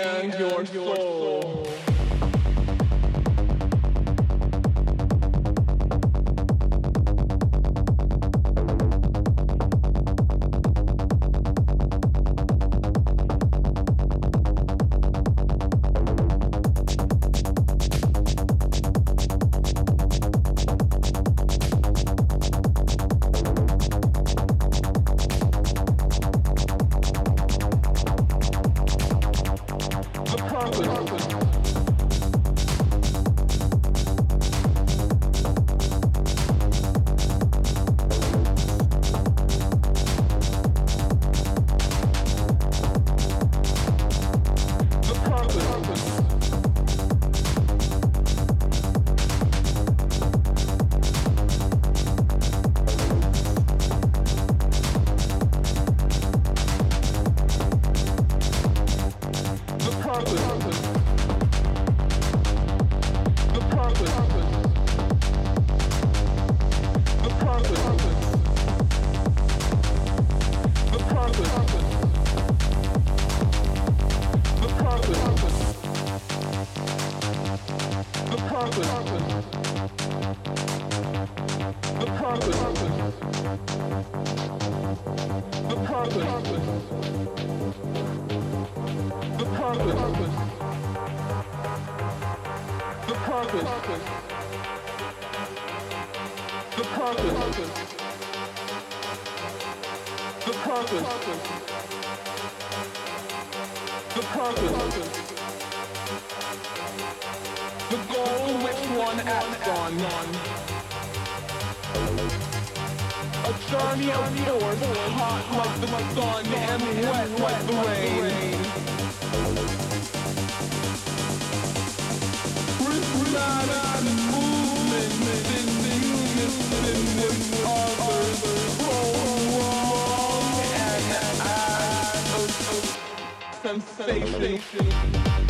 and your soul. Station.